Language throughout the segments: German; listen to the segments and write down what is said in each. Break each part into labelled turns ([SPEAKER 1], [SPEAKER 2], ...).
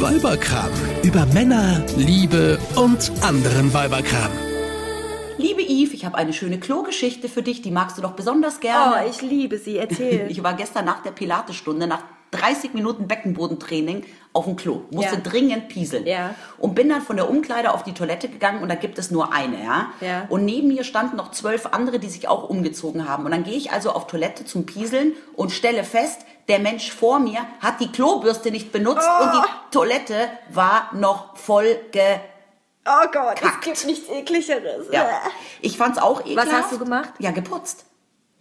[SPEAKER 1] Weiberkram. Über Männer, Liebe und anderen Weiberkram.
[SPEAKER 2] Liebe Yves, ich habe eine schöne Klogeschichte für dich, die magst du doch besonders gerne.
[SPEAKER 3] Oh, ich liebe sie. Erzähl.
[SPEAKER 2] Ich war gestern nach der Pilatesstunde, nach 30 Minuten Beckenbodentraining auf dem Klo, musste
[SPEAKER 3] Ja.
[SPEAKER 2] dringend pieseln
[SPEAKER 3] Ja.
[SPEAKER 2] und bin dann von der Umkleide auf die Toilette gegangen und da gibt es nur eine, ja.
[SPEAKER 3] Ja.
[SPEAKER 2] Und neben mir standen noch zwölf andere, die sich auch umgezogen haben. Und dann gehe ich also auf Toilette zum Pieseln und stelle fest, der Mensch vor mir hat die Klobürste nicht benutzt und
[SPEAKER 3] Oh.
[SPEAKER 2] die Toilette war noch voll ge
[SPEAKER 3] Oh Gott,
[SPEAKER 2] Kackt.
[SPEAKER 3] es gibt nichts ekligeres.
[SPEAKER 2] Ja. Ich fand's auch ekelhaft.
[SPEAKER 3] hast du gemacht?
[SPEAKER 2] Ja, geputzt.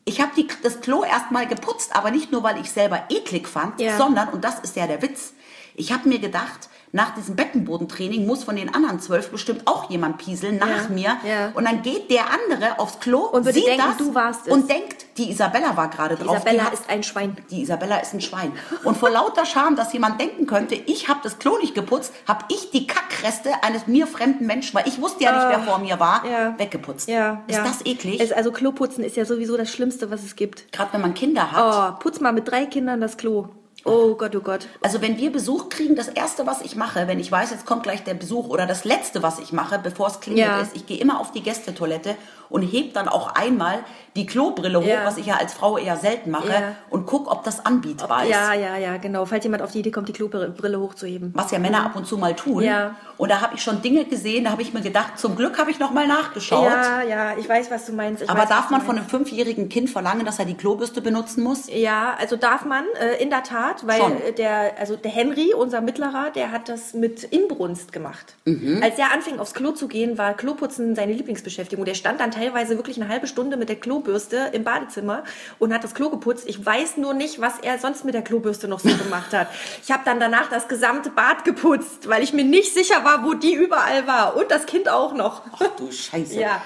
[SPEAKER 2] Ich habe das Klo erstmal geputzt, aber nicht nur, weil ich selber eklig fand,
[SPEAKER 3] Ja.
[SPEAKER 2] sondern, und das ist ja der Witz, ich habe mir gedacht, nach diesem Beckenbodentraining muss von den anderen zwölf bestimmt auch jemand pieseln nach
[SPEAKER 3] Ja,
[SPEAKER 2] mir.
[SPEAKER 3] ja.
[SPEAKER 2] Und dann geht der andere aufs Klo
[SPEAKER 3] Und
[SPEAKER 2] sieht
[SPEAKER 3] denken,
[SPEAKER 2] das
[SPEAKER 3] du warst es.
[SPEAKER 2] und denkt, die Isabella war gerade drauf.
[SPEAKER 3] Isabella
[SPEAKER 2] die hat,
[SPEAKER 3] ist ein Schwein.
[SPEAKER 2] Die Isabella ist ein Schwein. Und vor lauter Scham, dass jemand denken könnte, ich habe das Klo nicht geputzt, habe ich die Kackreste eines mir fremden Menschen, weil ich wusste ja nicht, wer vor mir war,
[SPEAKER 3] ja.
[SPEAKER 2] weggeputzt.
[SPEAKER 3] Ja,
[SPEAKER 2] Ist das eklig?
[SPEAKER 3] Es, also Kloputzen ist ja sowieso das Schlimmste, was es gibt.
[SPEAKER 2] Gerade wenn man Kinder hat.
[SPEAKER 3] Oh, putz mal mit drei Kindern das Klo. Oh Gott, oh Gott.
[SPEAKER 2] Also wenn wir Besuch kriegen, das Erste, was ich mache, wenn ich weiß, jetzt kommt gleich der Besuch oder das Letzte, was ich mache, bevor es klingelt,
[SPEAKER 3] Ja.
[SPEAKER 2] ist, ich gehe immer auf die Gästetoilette und heb dann auch einmal die Klobrille hoch,
[SPEAKER 3] Ja.
[SPEAKER 2] was ich ja als Frau eher selten mache,
[SPEAKER 3] Ja.
[SPEAKER 2] und guck, ob das anbietbar ist.
[SPEAKER 3] Ja, ja, ja, genau. Falls jemand auf die Idee kommt, die Klobrille hochzuheben.
[SPEAKER 2] Was ja Männer ab und zu mal tun.
[SPEAKER 3] Ja.
[SPEAKER 2] Und da habe ich schon Dinge gesehen, da habe ich mir gedacht, zum Glück habe ich noch mal nachgeschaut.
[SPEAKER 3] Ja, ja, ich weiß, was du meinst. Ich
[SPEAKER 2] Aber
[SPEAKER 3] weiß,
[SPEAKER 2] darf man von einem fünfjährigen Kind verlangen, dass er die Klobürste benutzen muss?
[SPEAKER 3] Ja, also darf man äh, in der Tat, weil
[SPEAKER 2] Schon.
[SPEAKER 3] äh, der, also der Henry, unser Mittlerer, der hat das mit Inbrunst gemacht.
[SPEAKER 2] Mhm.
[SPEAKER 3] Als er anfing aufs Klo zu gehen, war Kloputzen seine Lieblingsbeschäftigung. Der stand dann teilweise wirklich eine halbe Stunde mit der Klobürste im Badezimmer und hat das Klo geputzt. Ich weiß nur nicht, was er sonst mit der Klobürste noch so gemacht hat. Ich habe dann danach das gesamte Bad geputzt, weil ich mir nicht sicher war, wo die überall war und das Kind auch noch.
[SPEAKER 2] Ach du Scheiße.
[SPEAKER 3] Ja.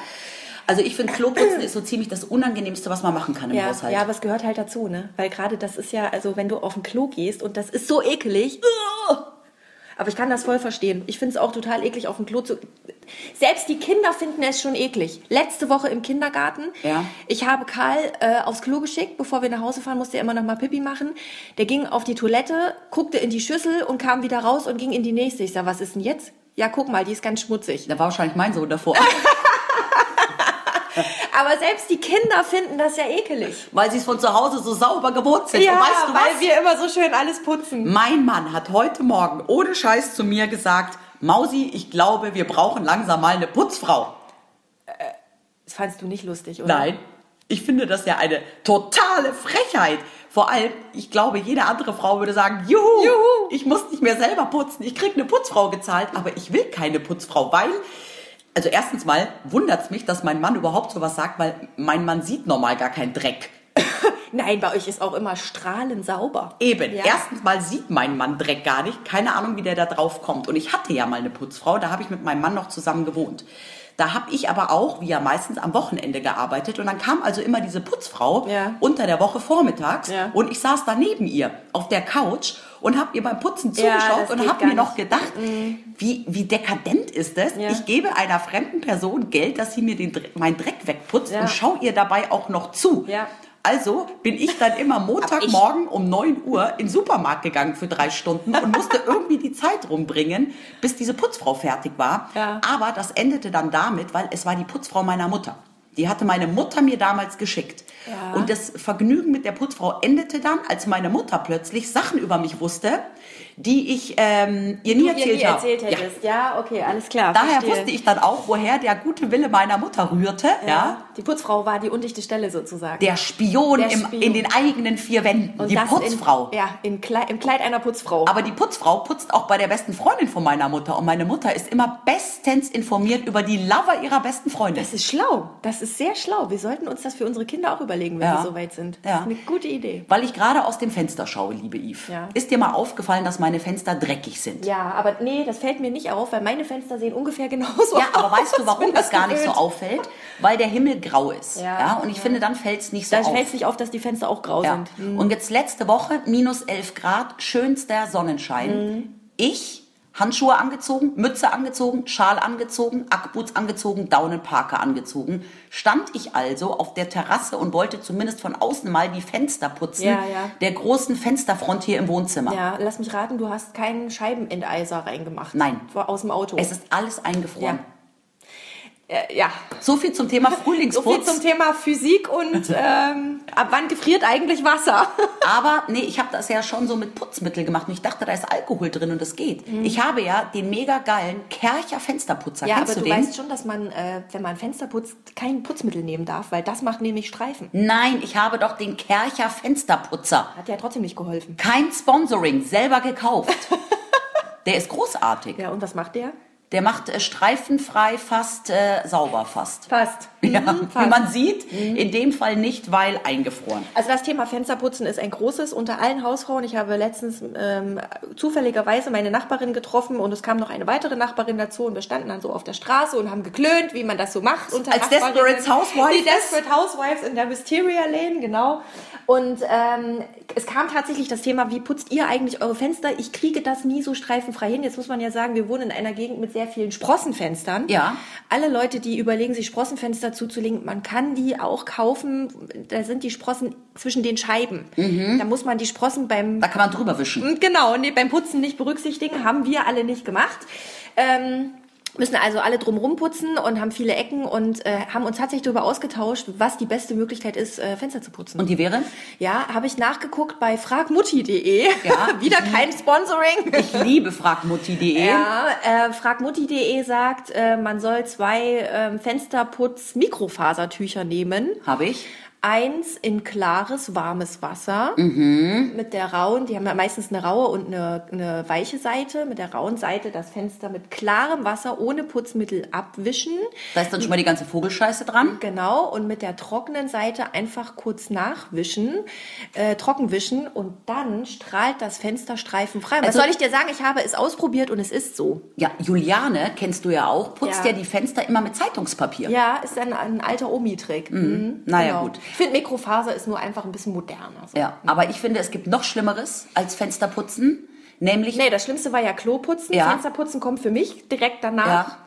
[SPEAKER 2] Also ich finde, Kloputzen ist so ziemlich das Unangenehmste, was man machen kann im
[SPEAKER 3] Ja,
[SPEAKER 2] Haushalt.
[SPEAKER 3] ja, aber es gehört halt dazu, ne? Weil gerade das ist ja, also wenn du auf ein Klo gehst und das ist so ekelig. Aber ich kann das voll verstehen. Ich finde es auch total eklig, auf ein Klo zu. Selbst die Kinder finden es schon eklig. Letzte Woche im Kindergarten.
[SPEAKER 2] Ja.
[SPEAKER 3] Ich habe Karl äh, aufs Klo geschickt, bevor wir nach Hause fahren, musste er immer noch mal Pipi machen. Der ging auf die Toilette, guckte in die Schüssel und kam wieder raus und ging in die nächste. Ich sag, was ist denn jetzt? Ja, guck mal, die ist ganz schmutzig.
[SPEAKER 2] Da war wahrscheinlich mein Sohn davor.
[SPEAKER 3] Aber selbst die Kinder finden das ja ekelig.
[SPEAKER 2] weil sie es von zu Hause so sauber gewohnt sind.
[SPEAKER 3] Ja,
[SPEAKER 2] Und weißt du
[SPEAKER 3] weil
[SPEAKER 2] was?
[SPEAKER 3] wir immer so schön alles putzen.
[SPEAKER 2] Mein Mann hat heute Morgen ohne Scheiß zu mir gesagt, Mausi, ich glaube, wir brauchen langsam mal eine Putzfrau.
[SPEAKER 3] Das fandst du nicht lustig, oder?
[SPEAKER 2] Nein, ich finde das ja eine totale Frechheit. Vor allem, ich glaube, jede andere Frau würde sagen, juhu,
[SPEAKER 3] Juhu.
[SPEAKER 2] ich muss nicht mehr selber putzen, ich krieg eine Putzfrau gezahlt, aber ich will keine Putzfrau, weil, also erstens mal wundert's mich, dass mein Mann überhaupt sowas sagt, weil mein Mann sieht normal gar keinen Dreck.
[SPEAKER 3] Nein, bei euch ist auch immer strahlend sauber.
[SPEAKER 2] Eben.
[SPEAKER 3] Ja.
[SPEAKER 2] Erstens mal sieht mein Mann Dreck gar nicht. Keine Ahnung, wie der da drauf kommt. Und ich hatte ja mal eine Putzfrau, da habe ich mit meinem Mann noch zusammen gewohnt. Da habe ich aber auch, wie ja meistens, am Wochenende gearbeitet. Und dann kam also immer diese Putzfrau
[SPEAKER 3] Ja.
[SPEAKER 2] unter der Woche vormittags.
[SPEAKER 3] Ja.
[SPEAKER 2] Und ich saß da neben ihr auf der Couch und habe ihr beim Putzen
[SPEAKER 3] Ja,
[SPEAKER 2] zugeschaut
[SPEAKER 3] das
[SPEAKER 2] und habe mir noch
[SPEAKER 3] nicht. Mhm.
[SPEAKER 2] gedacht, wie, wie dekadent ist das?
[SPEAKER 3] Ja.
[SPEAKER 2] Ich gebe einer fremden Person Geld, dass sie mir den, meinen Dreck wegputzt
[SPEAKER 3] Ja.
[SPEAKER 2] und schau ihr dabei auch noch zu. Also bin ich dann immer Montagmorgen um 9 Uhr in den Supermarkt gegangen für drei Stunden und musste irgendwie die Zeit rumbringen, bis diese Putzfrau fertig war.
[SPEAKER 3] Ja.
[SPEAKER 2] Aber das endete dann damit, weil es war die Putzfrau meiner Mutter. Die hatte meine Mutter mir damals geschickt.
[SPEAKER 3] Ja.
[SPEAKER 2] Und das Vergnügen mit der Putzfrau endete dann, als meine Mutter plötzlich Sachen über mich wusste, die ich ähm, ihr nie
[SPEAKER 3] Du ihr
[SPEAKER 2] erzählt
[SPEAKER 3] nie
[SPEAKER 2] habe.
[SPEAKER 3] erzählt hättest. Ja. okay, alles klar.
[SPEAKER 2] Daher
[SPEAKER 3] verstehe.
[SPEAKER 2] wusste ich dann auch, woher der gute Wille meiner Mutter rührte. ja?
[SPEAKER 3] Die Putzfrau war die undichte Stelle sozusagen.
[SPEAKER 2] Der Spion,
[SPEAKER 3] Der
[SPEAKER 2] im,
[SPEAKER 3] Spion.
[SPEAKER 2] in den eigenen vier Wänden.
[SPEAKER 3] Und
[SPEAKER 2] die Putzfrau.
[SPEAKER 3] In, ja, in Kleid, im Kleid einer Putzfrau.
[SPEAKER 2] Aber die Putzfrau putzt auch bei der besten Freundin von meiner Mutter. Und meine Mutter ist immer bestens informiert über die Lover ihrer besten Freundin.
[SPEAKER 3] das ist schlau. Das ist sehr schlau. Wir sollten uns das für unsere Kinder auch überlegen, wenn
[SPEAKER 2] Ja.
[SPEAKER 3] wir so weit sind. Das
[SPEAKER 2] Ja.
[SPEAKER 3] ist eine gute Idee.
[SPEAKER 2] Weil ich gerade aus dem Fenster schaue, liebe Yves.
[SPEAKER 3] Ja.
[SPEAKER 2] Ist dir mal aufgefallen, dass meine Fenster dreckig sind?
[SPEAKER 3] Ja, aber nee, das fällt mir nicht auf, weil meine Fenster sehen ungefähr genauso
[SPEAKER 2] Ja, aber
[SPEAKER 3] aus.
[SPEAKER 2] weißt du, warum
[SPEAKER 3] Bin
[SPEAKER 2] das gar nicht so auffällt? Weil der Himmel grau ist. Ja.
[SPEAKER 3] Ja,
[SPEAKER 2] und ich
[SPEAKER 3] ja.
[SPEAKER 2] finde, dann fällt es nicht so
[SPEAKER 3] Da
[SPEAKER 2] auf.
[SPEAKER 3] fällt es nicht auf, dass die Fenster auch grau
[SPEAKER 2] Ja.
[SPEAKER 3] sind. Hm.
[SPEAKER 2] Und jetzt letzte Woche minus 11 Grad, schönster Sonnenschein.
[SPEAKER 3] Hm.
[SPEAKER 2] Ich Handschuhe angezogen, Mütze angezogen, Schal angezogen, Ackboots angezogen, Daunenparker angezogen. Stand ich also auf der Terrasse und wollte zumindest von außen mal die Fenster putzen
[SPEAKER 3] Ja, ja.
[SPEAKER 2] der großen Fensterfront hier im Wohnzimmer.
[SPEAKER 3] Ja, lass mich raten, du hast keinen Scheibenenteiser reingemacht.
[SPEAKER 2] Nein.
[SPEAKER 3] Aus dem Auto.
[SPEAKER 2] Es ist alles eingefroren.
[SPEAKER 3] Ja. Äh, ja.
[SPEAKER 2] So viel zum Thema
[SPEAKER 3] So viel
[SPEAKER 2] Frühlingsputz.
[SPEAKER 3] zum Thema Physik und ähm, ab wann gefriert eigentlich Wasser?
[SPEAKER 2] Aber nee, ich habe das ja schon so mit Putzmittel gemacht und ich dachte, da ist Alkohol drin und das geht.
[SPEAKER 3] Mhm.
[SPEAKER 2] Ich habe ja den mega geilen Kercher Fensterputzer.
[SPEAKER 3] Ja,
[SPEAKER 2] Kennst
[SPEAKER 3] aber
[SPEAKER 2] du
[SPEAKER 3] du weißt schon, dass man, äh, wenn man Fenster putzt, kein Putzmittel nehmen darf, weil das macht nämlich Streifen.
[SPEAKER 2] Nein, ich habe doch den Kercher Fensterputzer.
[SPEAKER 3] Hat ja trotzdem nicht geholfen.
[SPEAKER 2] Kein Sponsoring, selber gekauft. Der ist großartig.
[SPEAKER 3] Ja, und was macht der?
[SPEAKER 2] Der macht äh, streifenfrei fast äh, sauber fast.
[SPEAKER 3] Fast.
[SPEAKER 2] Ja,
[SPEAKER 3] Mhm,
[SPEAKER 2] wie
[SPEAKER 3] fast.
[SPEAKER 2] man sieht, in dem Fall nicht, weil eingefroren.
[SPEAKER 3] Also das Thema Fensterputzen ist ein großes unter allen Hausfrauen. Ich habe letztens ähm, zufälligerweise meine Nachbarin getroffen und es kam noch eine weitere Nachbarin dazu und wir standen dann so auf der Straße und haben geklönt, wie man das so macht. Unter
[SPEAKER 2] Als. Desperate Housewives?
[SPEAKER 3] Die Desperate Housewives in der Wisteria Lane, genau. Und ähm, es kam tatsächlich das Thema, wie putzt ihr eigentlich eure Fenster? Ich kriege das nie so streifenfrei hin. Jetzt muss man ja sagen, wir wohnen in einer Gegend mit sehr vielen Sprossenfenstern.
[SPEAKER 2] Ja.
[SPEAKER 3] Alle Leute, die überlegen, sich Sprossenfenster zuzulegen, man kann die auch kaufen. Da sind die Sprossen zwischen den Scheiben. Da muss man die Sprossen beim
[SPEAKER 2] Da kann man drüber wischen.
[SPEAKER 3] genau nee, beim Putzen nicht berücksichtigen. Haben wir alle nicht gemacht. Ähm, müssen also alle drumrum putzen und haben viele Ecken und äh, haben uns tatsächlich darüber ausgetauscht, was die beste Möglichkeit ist, äh, Fenster zu putzen.
[SPEAKER 2] Und die wäre?
[SPEAKER 3] ja, habe ich nachgeguckt bei fragmutti.de.
[SPEAKER 2] Ja.
[SPEAKER 3] Wieder kein Sponsoring.
[SPEAKER 2] Ich liebe fragmutti.de.
[SPEAKER 3] Ja, äh, fragmutti.de sagt, äh, man soll zwei ähm, Fensterputz-Mikrofasertücher nehmen.
[SPEAKER 2] Habe ich.
[SPEAKER 3] Eins in klares, warmes Wasser
[SPEAKER 2] Mhm.
[SPEAKER 3] mit der rauen, die haben ja meistens eine raue und eine, eine weiche Seite. Mit der rauen Seite das Fenster mit klarem Wasser ohne Putzmittel abwischen.
[SPEAKER 2] Da ist dann schon mal die ganze Vogelscheiße dran.
[SPEAKER 3] Genau, und mit der trockenen Seite einfach kurz nachwischen, äh, trockenwischen und dann strahlt das Fenster streifenfrei. Was
[SPEAKER 2] Also-
[SPEAKER 3] soll ich dir sagen? Ich habe es ausprobiert und es ist so.
[SPEAKER 2] Ja, Juliane, kennst du ja auch, putzt
[SPEAKER 3] Ja.
[SPEAKER 2] ja, die Fenster immer mit Zeitungspapier.
[SPEAKER 3] Ja, ist ein, ein alter Omi-Trick. Mhm.
[SPEAKER 2] Naja, gut.
[SPEAKER 3] Ich finde, Mikrofaser ist nur einfach ein bisschen moderner. So.
[SPEAKER 2] Ja, aber ich finde, es gibt noch Schlimmeres als Fensterputzen, nämlich,
[SPEAKER 3] Nee, das Schlimmste war ja Kloputzen.
[SPEAKER 2] Ja.
[SPEAKER 3] Fensterputzen kommt für mich direkt danach. Ja.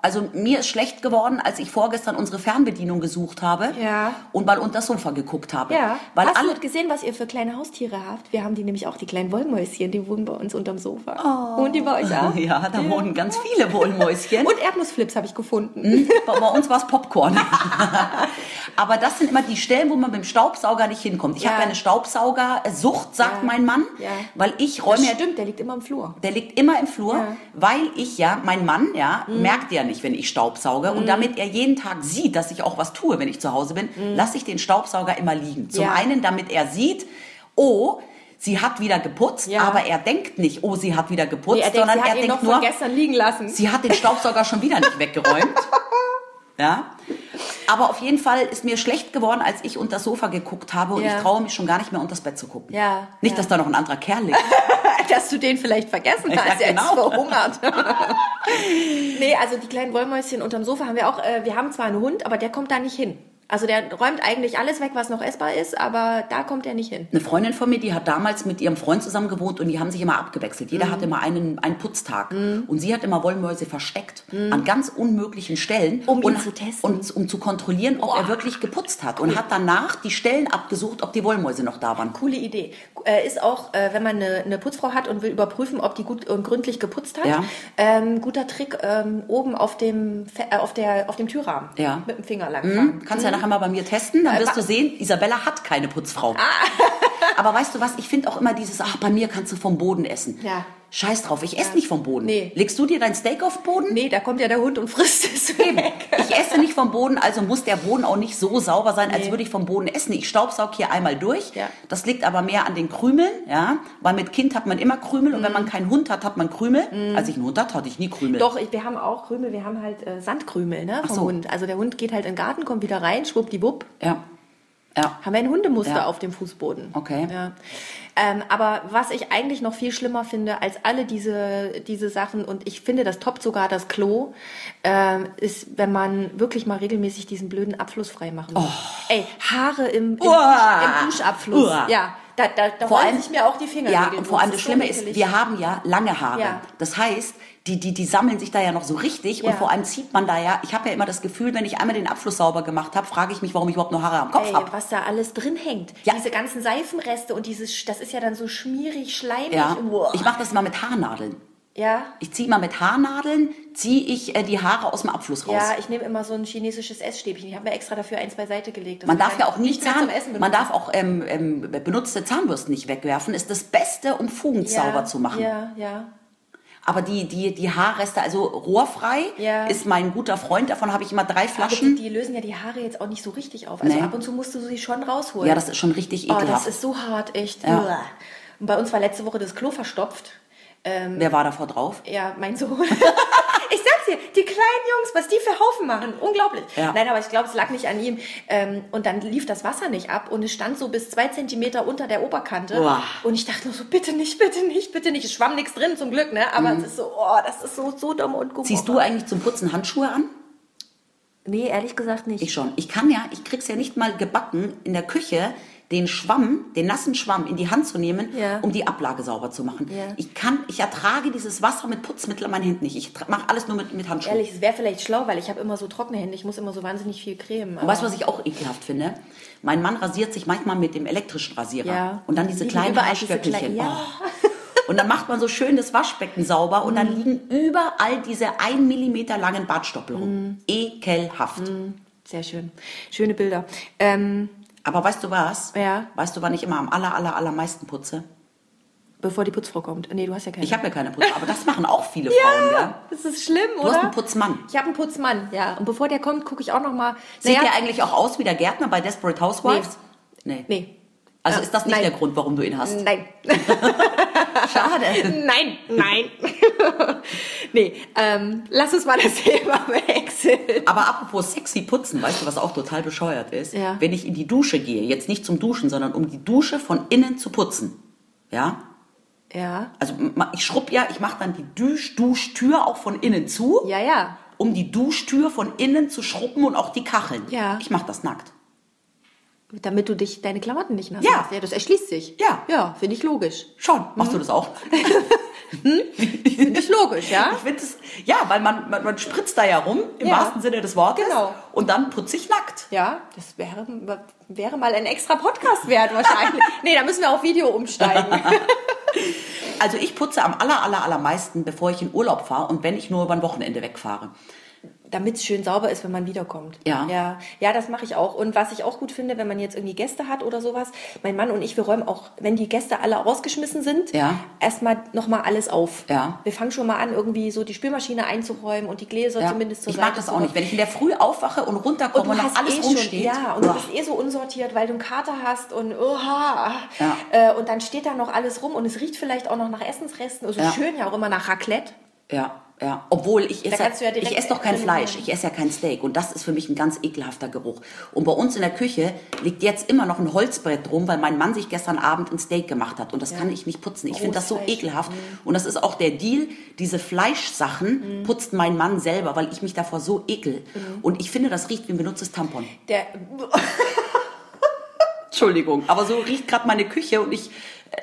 [SPEAKER 2] Also mir ist schlecht geworden, als ich vorgestern unsere Fernbedienung gesucht habe
[SPEAKER 3] Ja.
[SPEAKER 2] und mal unter das Sofa geguckt habe.
[SPEAKER 3] Ja.
[SPEAKER 2] Weil
[SPEAKER 3] Hast
[SPEAKER 2] alle,
[SPEAKER 3] du gesehen, was ihr für kleine Haustiere habt? Wir haben die nämlich auch, die kleinen Wollmäuschen, die wohnen bei uns unterm Sofa. Wohnen die bei euch auch?
[SPEAKER 2] Oh. ja, da wohnen ganz viele Wollmäuschen.
[SPEAKER 3] Und Erdnussflips habe ich gefunden.
[SPEAKER 2] bei, bei uns war es Popcorn. Aber das sind immer die Stellen, wo man mit dem Staubsauger nicht hinkommt. Ich
[SPEAKER 3] Ja.
[SPEAKER 2] habe ja eine Staubsaugersucht, sagt
[SPEAKER 3] Ja.
[SPEAKER 2] mein Mann,
[SPEAKER 3] Ja.
[SPEAKER 2] weil ich räume ja
[SPEAKER 3] Stimmt, der liegt immer im Flur.
[SPEAKER 2] Der liegt immer im Flur,
[SPEAKER 3] Ja. Mhm.
[SPEAKER 2] weil ich ja, mein Mann, ja, merkt ja nicht, wenn ich Staubsauge. Und damit er jeden Tag sieht, dass ich auch was tue, wenn ich zu Hause bin, lasse ich den Staubsauger immer liegen. Zum
[SPEAKER 3] Mhm. Ja.
[SPEAKER 2] einen, damit er sieht, oh, sie hat wieder geputzt,
[SPEAKER 3] Ja.
[SPEAKER 2] aber er denkt nicht, oh, sie hat wieder geputzt,
[SPEAKER 3] Nee, er denkt,
[SPEAKER 2] sondern er denkt nur,
[SPEAKER 3] gestern liegen lassen.
[SPEAKER 2] sie hat den Staubsauger schon wieder nicht weggeräumt. Ja. Aber auf jeden Fall ist mir schlecht geworden, als ich unter das Sofa geguckt habe und
[SPEAKER 3] Ja.
[SPEAKER 2] ich traue mich schon gar nicht mehr unter das Bett zu gucken.
[SPEAKER 3] Ja,
[SPEAKER 2] Nicht,
[SPEAKER 3] ja.
[SPEAKER 2] dass da noch ein anderer Kerl liegt.
[SPEAKER 3] Dass du den vielleicht vergessen
[SPEAKER 2] Ja,
[SPEAKER 3] hast, er
[SPEAKER 2] genau.
[SPEAKER 3] ist verhungert. nee, also die kleinen Wollmäuschen unterm Sofa haben wir auch, äh, wir haben zwar einen Hund, aber der kommt da nicht hin. Also der räumt eigentlich alles weg, was noch essbar ist, aber da kommt er nicht hin.
[SPEAKER 2] Eine Freundin von mir, die hat damals mit ihrem Freund zusammen gewohnt und die haben sich immer abgewechselt. Jeder
[SPEAKER 3] Mhm.
[SPEAKER 2] hatte immer einen, einen Putztag. Und sie hat immer Wollmäuse versteckt an ganz unmöglichen Stellen.
[SPEAKER 3] Mhm. Um ihn
[SPEAKER 2] und,
[SPEAKER 3] zu testen.
[SPEAKER 2] Und um zu kontrollieren, ob er wirklich geputzt hat. Und hat danach die Stellen abgesucht, ob die Wollmäuse noch da waren.
[SPEAKER 3] Coole Idee. Äh, ist auch, äh, wenn man eine, eine Putzfrau hat und will überprüfen, ob die gut und gründlich geputzt hat,
[SPEAKER 2] Ja.
[SPEAKER 3] ähm, guter Trick, ähm, oben auf dem, äh, auf, der, auf dem Türrahmen
[SPEAKER 2] Ja.
[SPEAKER 3] mit dem Finger langfahren.
[SPEAKER 2] Hm? Kannst ja nachher mal bei mir testen, dann wirst
[SPEAKER 3] ma-
[SPEAKER 2] du sehen, Isabella hat keine Putzfrau.
[SPEAKER 3] Ah.
[SPEAKER 2] Aber weißt du was, ich finde auch immer dieses, ach, bei mir kannst du vom Boden essen.
[SPEAKER 3] Ja.
[SPEAKER 2] Scheiß drauf, ich esse nicht vom Boden.
[SPEAKER 3] Nee.
[SPEAKER 2] Legst du dir dein Steak auf den Boden?
[SPEAKER 3] Nee, da kommt ja der Hund und frisst es
[SPEAKER 2] Eben.
[SPEAKER 3] weg.
[SPEAKER 2] Ich esse nicht vom Boden, also muss der Boden auch nicht so sauber sein, als
[SPEAKER 3] Nee.
[SPEAKER 2] würde ich vom Boden essen. Ich staubsaug hier einmal durch.
[SPEAKER 3] Ja.
[SPEAKER 2] Das liegt aber mehr an den Krümeln, ja. Weil mit Kind hat man immer Krümel und wenn man keinen Hund hat, hat man Krümel. Als ich einen Hund hatte, hatte ich nie Krümel.
[SPEAKER 3] Mhm. Doch, ich, wir haben auch Krümel, wir haben halt äh, Sandkrümel ne, vom
[SPEAKER 2] so.
[SPEAKER 3] Hund. Also der Hund geht halt in den Garten, kommt wieder rein, schwuppdiwupp,
[SPEAKER 2] Ja. Ja.
[SPEAKER 3] haben wir ein Hundemuster
[SPEAKER 2] Ja.
[SPEAKER 3] auf dem Fußboden.
[SPEAKER 2] Okay.
[SPEAKER 3] Ja. Ähm, aber was ich eigentlich noch viel schlimmer finde als alle diese, diese Sachen, und ich finde, das toppt sogar das Klo, ähm, ist, wenn man wirklich mal regelmäßig diesen blöden Abfluss frei machen muss. Ey, Haare im, im, im Duschabfluss.
[SPEAKER 2] Uah.
[SPEAKER 3] Ja, da, da, da
[SPEAKER 2] vor allem
[SPEAKER 3] sich mir auch die Finger.
[SPEAKER 2] Ja, und vor allem das Schlimme ist, wir haben ja lange Haare.
[SPEAKER 3] Ja.
[SPEAKER 2] Das heißt, die, die, die sammeln sich da ja noch so richtig und
[SPEAKER 3] Ja.
[SPEAKER 2] vor allem zieht man da ja, ich habe ja immer das Gefühl, wenn ich einmal den Abfluss sauber gemacht habe, frage ich mich, warum ich überhaupt noch Haare am Kopf habe.
[SPEAKER 3] was da alles drin hängt.
[SPEAKER 2] Ja.
[SPEAKER 3] Diese ganzen Seifenreste und dieses, das ist ja dann so schmierig, schleimig.
[SPEAKER 2] Ja, ich mache das immer mit Haarnadeln.
[SPEAKER 3] Ja,
[SPEAKER 2] Ich ziehe mal mit Haarnadeln, ziehe ich äh, die Haare aus dem Abfluss raus.
[SPEAKER 3] ja, ich nehme immer so ein chinesisches Essstäbchen. Ich habe mir extra dafür eins beiseite gelegt.
[SPEAKER 2] Man darf ja auch nicht Zahn, man darf auch ähm, ähm, benutzte Zahnbürsten nicht wegwerfen. Ist das Beste, um Fugen
[SPEAKER 3] ja,
[SPEAKER 2] sauber zu machen.
[SPEAKER 3] Ja, ja.
[SPEAKER 2] Aber die, die, die Haarreste, also rohrfrei,
[SPEAKER 3] Ja.
[SPEAKER 2] ist mein guter Freund. Davon habe ich immer drei Flaschen.
[SPEAKER 3] die, die lösen ja die Haare jetzt auch nicht so richtig auf. Also
[SPEAKER 2] Nee.
[SPEAKER 3] ab und zu musst du sie schon rausholen.
[SPEAKER 2] ja, das ist schon richtig
[SPEAKER 3] oh,
[SPEAKER 2] ekelhaft.
[SPEAKER 3] das ist so hart, echt.
[SPEAKER 2] Ja.
[SPEAKER 3] Und bei uns war letzte Woche das Klo verstopft.
[SPEAKER 2] Wer war davor drauf?
[SPEAKER 3] Ja, mein Sohn. ich sag's dir, die kleinen Jungs, was die für Haufen machen, unglaublich.
[SPEAKER 2] Ja.
[SPEAKER 3] Nein, aber ich glaube, es lag nicht an ihm. Ähm, und dann lief das Wasser nicht ab und es stand so bis zwei Zentimeter unter der Oberkante.
[SPEAKER 2] Uah.
[SPEAKER 3] Und ich dachte nur so, bitte nicht, bitte nicht, bitte nicht. Es schwamm nichts drin, zum Glück, ne? Aber es ist so, oh, das ist so, so dumm und
[SPEAKER 2] Mhm. Ziehst du eigentlich zum Putzen Handschuhe an?
[SPEAKER 3] Nee, ehrlich gesagt nicht.
[SPEAKER 2] Ich schon. Ich kann ja, ich krieg's ja nicht mal gebacken, in der Küche den Schwamm, den nassen Schwamm in die Hand zu nehmen,
[SPEAKER 3] Ja.
[SPEAKER 2] um die Ablage sauber zu machen.
[SPEAKER 3] Ja.
[SPEAKER 2] Ich kann, ich ertrage dieses Wasser mit Putzmittel an meinen Händen nicht. Ich mache alles nur mit, mit Handschuhen.
[SPEAKER 3] Ehrlich, es wäre vielleicht schlau, weil ich habe immer so trockene Hände. Ich muss immer so wahnsinnig viel cremen.
[SPEAKER 2] Und weißt du, was ich auch ekelhaft finde? Mein Mann rasiert sich manchmal mit dem elektrischen Rasierer.
[SPEAKER 3] Ja.
[SPEAKER 2] Und dann diese kleinen
[SPEAKER 3] ja.
[SPEAKER 2] Oh. Und dann macht man so schön das Waschbecken sauber und
[SPEAKER 3] Mhm.
[SPEAKER 2] dann liegen überall diese ein Millimeter langen Bartstoppel rum.
[SPEAKER 3] Mhm.
[SPEAKER 2] Ekelhaft.
[SPEAKER 3] Sehr schön. Schöne Bilder. Ähm,
[SPEAKER 2] Aber weißt du was?
[SPEAKER 3] Ja.
[SPEAKER 2] Weißt du, wann ich immer am aller, aller, allermeisten putze?
[SPEAKER 3] bevor die Putzfrau kommt. Nee, du hast ja keine.
[SPEAKER 2] Ich habe ja keine Putze, aber das machen auch viele Frauen, ja.
[SPEAKER 3] Das ist schlimm,
[SPEAKER 2] Du
[SPEAKER 3] oder?
[SPEAKER 2] hast einen Putzmann.
[SPEAKER 3] Ich habe einen Putzmann, ja. Und bevor der kommt, gucke ich auch noch mal.
[SPEAKER 2] Sieht
[SPEAKER 3] Naja,
[SPEAKER 2] der eigentlich auch aus wie der Gärtner bei Desperate Housewives? Nee.
[SPEAKER 3] Nee.
[SPEAKER 2] Also
[SPEAKER 3] Ah,
[SPEAKER 2] ist das nicht
[SPEAKER 3] nein.
[SPEAKER 2] der Grund, warum du ihn hast?
[SPEAKER 3] Nein.
[SPEAKER 2] Schade.
[SPEAKER 3] nein, nein. Nee, ähm, lass uns mal das Thema wechseln.
[SPEAKER 2] Aber apropos sexy putzen, weißt du, was auch total bescheuert ist?
[SPEAKER 3] Ja.
[SPEAKER 2] Wenn ich in die Dusche gehe, jetzt nicht zum Duschen, sondern um die Dusche von innen zu putzen. Ja?
[SPEAKER 3] Ja.
[SPEAKER 2] Also ich schrubb ja, ich mache dann die Dusch Duschtür auch von innen zu,
[SPEAKER 3] Ja, ja.
[SPEAKER 2] um die Duschtür von innen zu schrubben und auch die Kacheln.
[SPEAKER 3] Ja.
[SPEAKER 2] Ich mache das nackt.
[SPEAKER 3] Damit du dich, deine Klamotten nicht nass
[SPEAKER 2] Ja.
[SPEAKER 3] machst. Ja, das erschließt sich.
[SPEAKER 2] Ja.
[SPEAKER 3] Ja, finde ich logisch.
[SPEAKER 2] Schon. Machst du das auch?
[SPEAKER 3] Finde ich logisch, ja?
[SPEAKER 2] Ich es, ja, weil man, man, man spritzt da ja rum, im
[SPEAKER 3] Ja.
[SPEAKER 2] wahrsten Sinne des Wortes.
[SPEAKER 3] Genau.
[SPEAKER 2] Und dann putze ich nackt.
[SPEAKER 3] Ja, das wäre, wäre mal ein extra Podcast wert wahrscheinlich. nee, da müssen wir auf Video umsteigen.
[SPEAKER 2] Also ich putze am aller, aller, allermeisten, bevor ich in Urlaub fahre und wenn ich nur über ein Wochenende wegfahre.
[SPEAKER 3] Damit es schön sauber ist, wenn man wiederkommt.
[SPEAKER 2] Ja.
[SPEAKER 3] Ja, ja das mache ich auch. Und was ich auch gut finde, wenn man jetzt irgendwie Gäste hat oder sowas, mein Mann und ich, wir räumen auch, wenn die Gäste alle rausgeschmissen sind,
[SPEAKER 2] Ja.
[SPEAKER 3] erstmal nochmal alles auf.
[SPEAKER 2] Ja.
[SPEAKER 3] Wir fangen schon mal an, irgendwie so die Spülmaschine einzuräumen und die Gläser
[SPEAKER 2] Ja.
[SPEAKER 3] zumindest zur
[SPEAKER 2] ich
[SPEAKER 3] Seite
[SPEAKER 2] mag das
[SPEAKER 3] zu
[SPEAKER 2] auch nicht. Wenn ich in der Früh aufwache und runterkomme
[SPEAKER 3] Und
[SPEAKER 2] und,
[SPEAKER 3] du
[SPEAKER 2] noch alles
[SPEAKER 3] eh
[SPEAKER 2] rumsteht.
[SPEAKER 3] schon, ja, und du
[SPEAKER 2] Uah.
[SPEAKER 3] bist eh so unsortiert, weil du einen Kater hast und oha.
[SPEAKER 2] Ja.
[SPEAKER 3] Äh, und dann steht da noch alles rum und es riecht vielleicht auch noch nach Essensresten. Also
[SPEAKER 2] Ja.
[SPEAKER 3] schön ja auch immer nach Raclette.
[SPEAKER 2] Ja, ja. Obwohl ich esse,
[SPEAKER 3] ja
[SPEAKER 2] ich esse doch kein Fleisch, ich esse ja kein Steak und das ist für mich ein ganz ekelhafter Geruch. Und bei uns in der Küche liegt jetzt immer noch ein Holzbrett drum, weil mein Mann sich gestern Abend ein Steak gemacht hat und das kann ich nicht putzen. Ich finde das so
[SPEAKER 3] Fleisch. Mhm.
[SPEAKER 2] ekelhaft und das ist auch der Deal, diese Fleischsachen putzt mein Mann selber, weil ich mich davor so ekel.
[SPEAKER 3] Mhm.
[SPEAKER 2] Und ich finde, das riecht wie ein benutztes Tampon.
[SPEAKER 3] Der,
[SPEAKER 2] Entschuldigung, aber so riecht gerade meine Küche und ich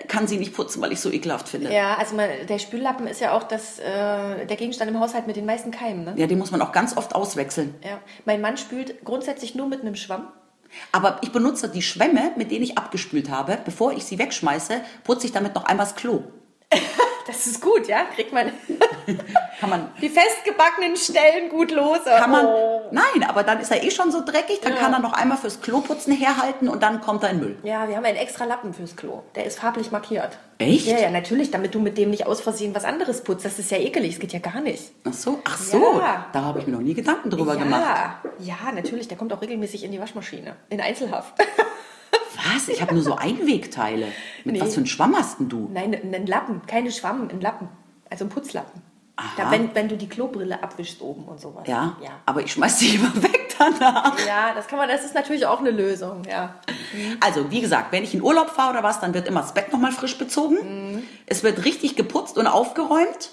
[SPEAKER 2] kann sie nicht putzen, weil ich so ekelhaft finde.
[SPEAKER 3] ja, also man, der Spüllappen ist ja auch das, äh, der Gegenstand im Haushalt mit den meisten Keimen. Ne?
[SPEAKER 2] Ja, den muss man auch ganz oft auswechseln.
[SPEAKER 3] Ja. Mein Mann spült grundsätzlich nur mit einem Schwamm.
[SPEAKER 2] Aber ich benutze die Schwämme, mit denen ich abgespült habe, bevor ich sie wegschmeiße, putze ich damit noch einmal das Klo.
[SPEAKER 3] Das ist gut, ja? Kriegt man
[SPEAKER 2] Kann man,
[SPEAKER 3] die festgebackenen Stellen gut los.
[SPEAKER 2] kann man,
[SPEAKER 3] Oh.
[SPEAKER 2] nein, aber dann ist er eh schon so dreckig, dann
[SPEAKER 3] Ja.
[SPEAKER 2] kann er noch einmal fürs Kloputzen herhalten und dann kommt er in Müll.
[SPEAKER 3] Ja, wir haben einen extra Lappen fürs Klo. Der ist farblich markiert.
[SPEAKER 2] Echt?
[SPEAKER 3] Ja, ja, natürlich, damit du mit dem nicht aus Versehen was anderes putzt. Das ist ja ekelig, das geht ja gar nicht.
[SPEAKER 2] Ach so, ach so,
[SPEAKER 3] Ja.
[SPEAKER 2] da habe ich mir noch nie Gedanken drüber
[SPEAKER 3] ja,
[SPEAKER 2] gemacht.
[SPEAKER 3] ja, natürlich, der kommt auch regelmäßig in die Waschmaschine. In Einzelhaft.
[SPEAKER 2] Was? Ich habe nur so Einwegteile. Mit
[SPEAKER 3] Nee.
[SPEAKER 2] was für einem Schwamm hast denn du?
[SPEAKER 3] Nein, ein Lappen, keine Schwamm, ein Lappen. Also ein Putzlappen. Da, wenn, wenn du die Klobrille abwischst oben und sowas.
[SPEAKER 2] Ja,
[SPEAKER 3] ja.
[SPEAKER 2] aber ich schmeiß die immer weg danach.
[SPEAKER 3] Ja, das kann man, das ist natürlich auch eine Lösung, ja.
[SPEAKER 2] Also, wie gesagt, wenn ich in Urlaub fahre oder was, dann wird immer das Bett nochmal frisch bezogen. Es wird richtig geputzt und aufgeräumt,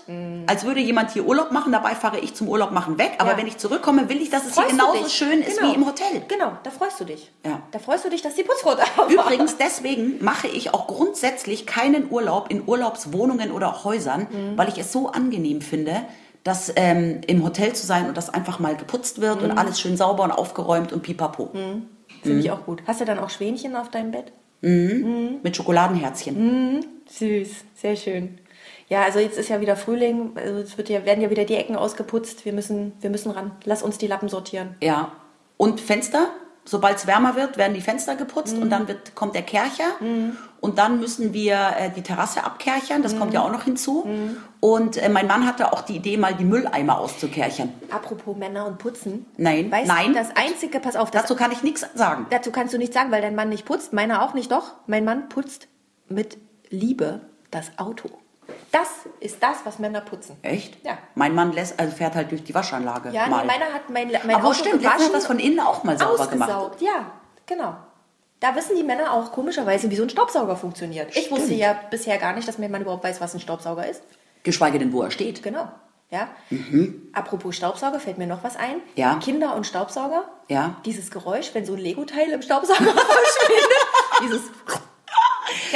[SPEAKER 2] als würde jemand hier Urlaub machen. Dabei fahre ich zum Urlaub machen weg. Aber
[SPEAKER 3] Ja.
[SPEAKER 2] wenn ich zurückkomme, will ich, dass es hier
[SPEAKER 3] Freust du
[SPEAKER 2] genauso schön ist
[SPEAKER 3] Genau.
[SPEAKER 2] wie im Hotel.
[SPEAKER 3] Genau, da freust du dich.
[SPEAKER 2] Ja.
[SPEAKER 3] Da freust du dich, dass die Putzfrau da war.
[SPEAKER 2] Übrigens, deswegen mache ich auch grundsätzlich keinen Urlaub in Urlaubswohnungen oder Häusern, weil ich es so angenehm finde, dass ähm, im Hotel zu sein und dass einfach mal geputzt wird und alles schön sauber und aufgeräumt und pipapo.
[SPEAKER 3] Finde ich auch gut. Hast du dann auch Schwänchen auf deinem Bett?
[SPEAKER 2] Mit Schokoladenherzchen.
[SPEAKER 3] Süß, sehr schön. Ja, also jetzt ist ja wieder Frühling, also es wird ja, werden ja wieder die Ecken ausgeputzt. Wir müssen, wir müssen ran. Lass uns die Lappen sortieren.
[SPEAKER 2] Ja. Und Fenster, sobald es wärmer wird, werden die Fenster geputzt und dann wird, kommt der Kercher. Und dann müssen wir äh, die Terrasse abkerchern, das kommt ja auch noch hinzu. Und äh, mein Mann hatte auch die Idee, mal die Mülleimer auszukerchern.
[SPEAKER 3] Apropos Männer und Putzen.
[SPEAKER 2] Nein,
[SPEAKER 3] weißt
[SPEAKER 2] nein.
[SPEAKER 3] Du, das Einzige, pass auf, das,
[SPEAKER 2] Dazu kann ich nichts sagen.
[SPEAKER 3] dazu kannst du nichts sagen, weil dein Mann nicht putzt. Meiner auch nicht, doch. Mein Mann putzt mit Liebe das Auto. Das ist das, was Männer putzen.
[SPEAKER 2] Echt?
[SPEAKER 3] Ja.
[SPEAKER 2] Mein Mann lässt, also fährt halt durch die Waschanlage.
[SPEAKER 3] Ja,
[SPEAKER 2] mal.
[SPEAKER 3] nee, meiner hat mein, mein
[SPEAKER 2] Aber
[SPEAKER 3] Auto
[SPEAKER 2] stimmt,
[SPEAKER 3] gewaschen
[SPEAKER 2] hat das von innen auch mal sauber gemacht.
[SPEAKER 3] ausgesaugt. Ja, genau. Da wissen die Männer auch komischerweise, wie so ein Staubsauger funktioniert. Ich wusste
[SPEAKER 2] Stimmt.
[SPEAKER 3] ja bisher gar nicht, dass mein Mann überhaupt weiß, was ein Staubsauger ist.
[SPEAKER 2] Geschweige denn, wo er steht.
[SPEAKER 3] Genau. Ja. Apropos Staubsauger, fällt mir noch was ein.
[SPEAKER 2] Mhm. Ja.
[SPEAKER 3] Kinder und Staubsauger.
[SPEAKER 2] Ja.
[SPEAKER 3] Dieses Geräusch, wenn so ein Lego-Teil im Staubsauger verschwindet. Dieses.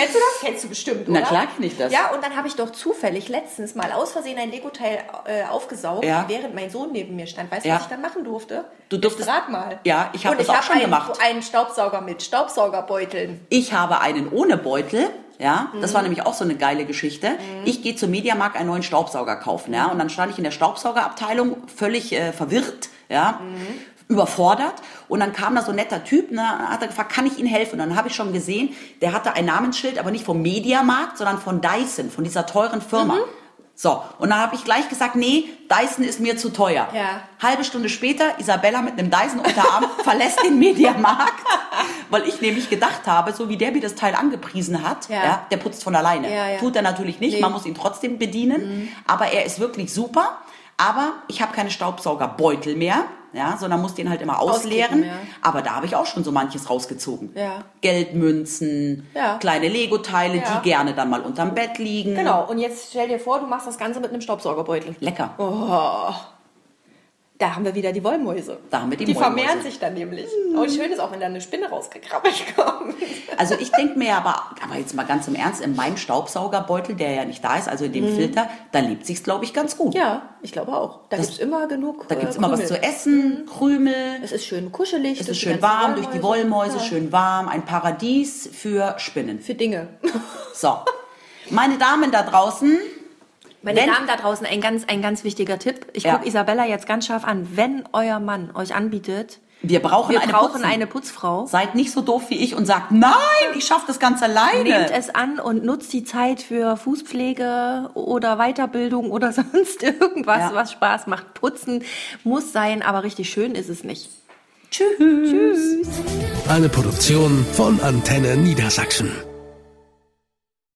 [SPEAKER 3] Kennst du das? Kennst du bestimmt, oder?
[SPEAKER 2] Na klar kenn ich das.
[SPEAKER 3] Ja, und dann habe ich doch zufällig letztens mal aus Versehen ein Lego-Teil äh, aufgesaugt,
[SPEAKER 2] Ja.
[SPEAKER 3] während mein Sohn neben mir stand. Weißt du,
[SPEAKER 2] Ja.
[SPEAKER 3] was ich dann machen durfte?
[SPEAKER 2] Du durftest-
[SPEAKER 3] Rat mal.
[SPEAKER 2] Ja, ich hab
[SPEAKER 3] Und
[SPEAKER 2] das auch
[SPEAKER 3] hab
[SPEAKER 2] schon
[SPEAKER 3] einen,
[SPEAKER 2] gemacht.
[SPEAKER 3] einen Staubsauger mit Staubsaugerbeuteln.
[SPEAKER 2] Ich habe einen ohne Beutel. Ja, das
[SPEAKER 3] Mhm.
[SPEAKER 2] war nämlich auch so eine geile Geschichte. Ich gehe zum Mediamarkt einen neuen Staubsauger kaufen, ja, und dann stand ich in der Staubsaugerabteilung völlig äh, verwirrt, ja,
[SPEAKER 3] Mhm.
[SPEAKER 2] Überfordert. Und dann kam da so ein netter Typ, ne, und hat er gefragt, kann ich Ihnen helfen? Und dann habe ich schon gesehen, der hatte ein Namensschild, aber nicht vom Mediamarkt, sondern von Dyson, von dieser teuren Firma.
[SPEAKER 3] Mhm.
[SPEAKER 2] So, und dann habe ich gleich gesagt, nee, Dyson ist mir zu teuer.
[SPEAKER 3] Ja.
[SPEAKER 2] Halbe Stunde später, Isabella mit einem Dyson-Unterarm verlässt den Mediamarkt, weil ich nämlich gedacht habe, so wie der mir das Teil angepriesen hat,
[SPEAKER 3] Ja.
[SPEAKER 2] ja. der putzt von alleine.
[SPEAKER 3] Ja.
[SPEAKER 2] Tut er natürlich nicht,
[SPEAKER 3] Nee.
[SPEAKER 2] man muss ihn trotzdem bedienen, aber er ist wirklich super. Aber ich habe keine Staubsaugerbeutel mehr, ja, sondern muss den halt immer ausleeren.
[SPEAKER 3] Auskippen, ja.
[SPEAKER 2] Aber da habe ich auch schon so manches rausgezogen.
[SPEAKER 3] Ja.
[SPEAKER 2] Geldmünzen,
[SPEAKER 3] Ja.
[SPEAKER 2] kleine Lego-Teile,
[SPEAKER 3] Ja.
[SPEAKER 2] die gerne dann mal unterm Bett liegen.
[SPEAKER 3] Genau, und jetzt stell dir vor, du machst das Ganze mit einem Staubsaugerbeutel.
[SPEAKER 2] Lecker.
[SPEAKER 3] Oh. Da haben wir wieder die Wollmäuse.
[SPEAKER 2] Da haben wir die
[SPEAKER 3] Die
[SPEAKER 2] Wollmäuse.
[SPEAKER 3] vermehren sich dann nämlich. Und schön ist auch, wenn da eine Spinne rausgekrabbelt kommt.
[SPEAKER 2] Also ich denke mir aber, aber jetzt mal ganz im Ernst, in meinem Staubsaugerbeutel, der ja nicht da ist, also in dem Filter, da lebt sich's, glaube ich, ganz gut.
[SPEAKER 3] Mhm. Ja, ich glaube auch. Da
[SPEAKER 2] Das-
[SPEAKER 3] gibt's immer genug.
[SPEAKER 2] Da gibt's
[SPEAKER 3] äh,
[SPEAKER 2] immer was zu essen, Krümel,
[SPEAKER 3] Es ist schön kuschelig.
[SPEAKER 2] es ist
[SPEAKER 3] die
[SPEAKER 2] schön warm durch die Wollmäuse,
[SPEAKER 3] Ja.
[SPEAKER 2] schön warm, ein Paradies für Spinnen.
[SPEAKER 3] Für Dinge.
[SPEAKER 2] So, meine Damen da draußen,
[SPEAKER 3] Meine
[SPEAKER 2] Wenn-
[SPEAKER 3] Damen da draußen, ein ganz, ein ganz wichtiger Tipp. Ich
[SPEAKER 2] Ja.
[SPEAKER 3] gucke Isabella jetzt ganz scharf an. Wenn euer Mann euch anbietet,
[SPEAKER 2] wir brauchen
[SPEAKER 3] wir
[SPEAKER 2] eine
[SPEAKER 3] brauchen
[SPEAKER 2] Putzen.
[SPEAKER 3] eine Putzfrau,
[SPEAKER 2] Seid nicht so doof wie ich und sagt, nein, ich schaffe das ganz alleine.
[SPEAKER 3] nehmt es an und nutzt die Zeit für Fußpflege oder Weiterbildung oder sonst irgendwas,
[SPEAKER 2] Ja.
[SPEAKER 3] was Spaß macht. Putzen muss sein, aber richtig schön ist es nicht.
[SPEAKER 2] Tschüss.
[SPEAKER 3] Tschüss.
[SPEAKER 1] Eine Produktion von Antenne Niedersachsen.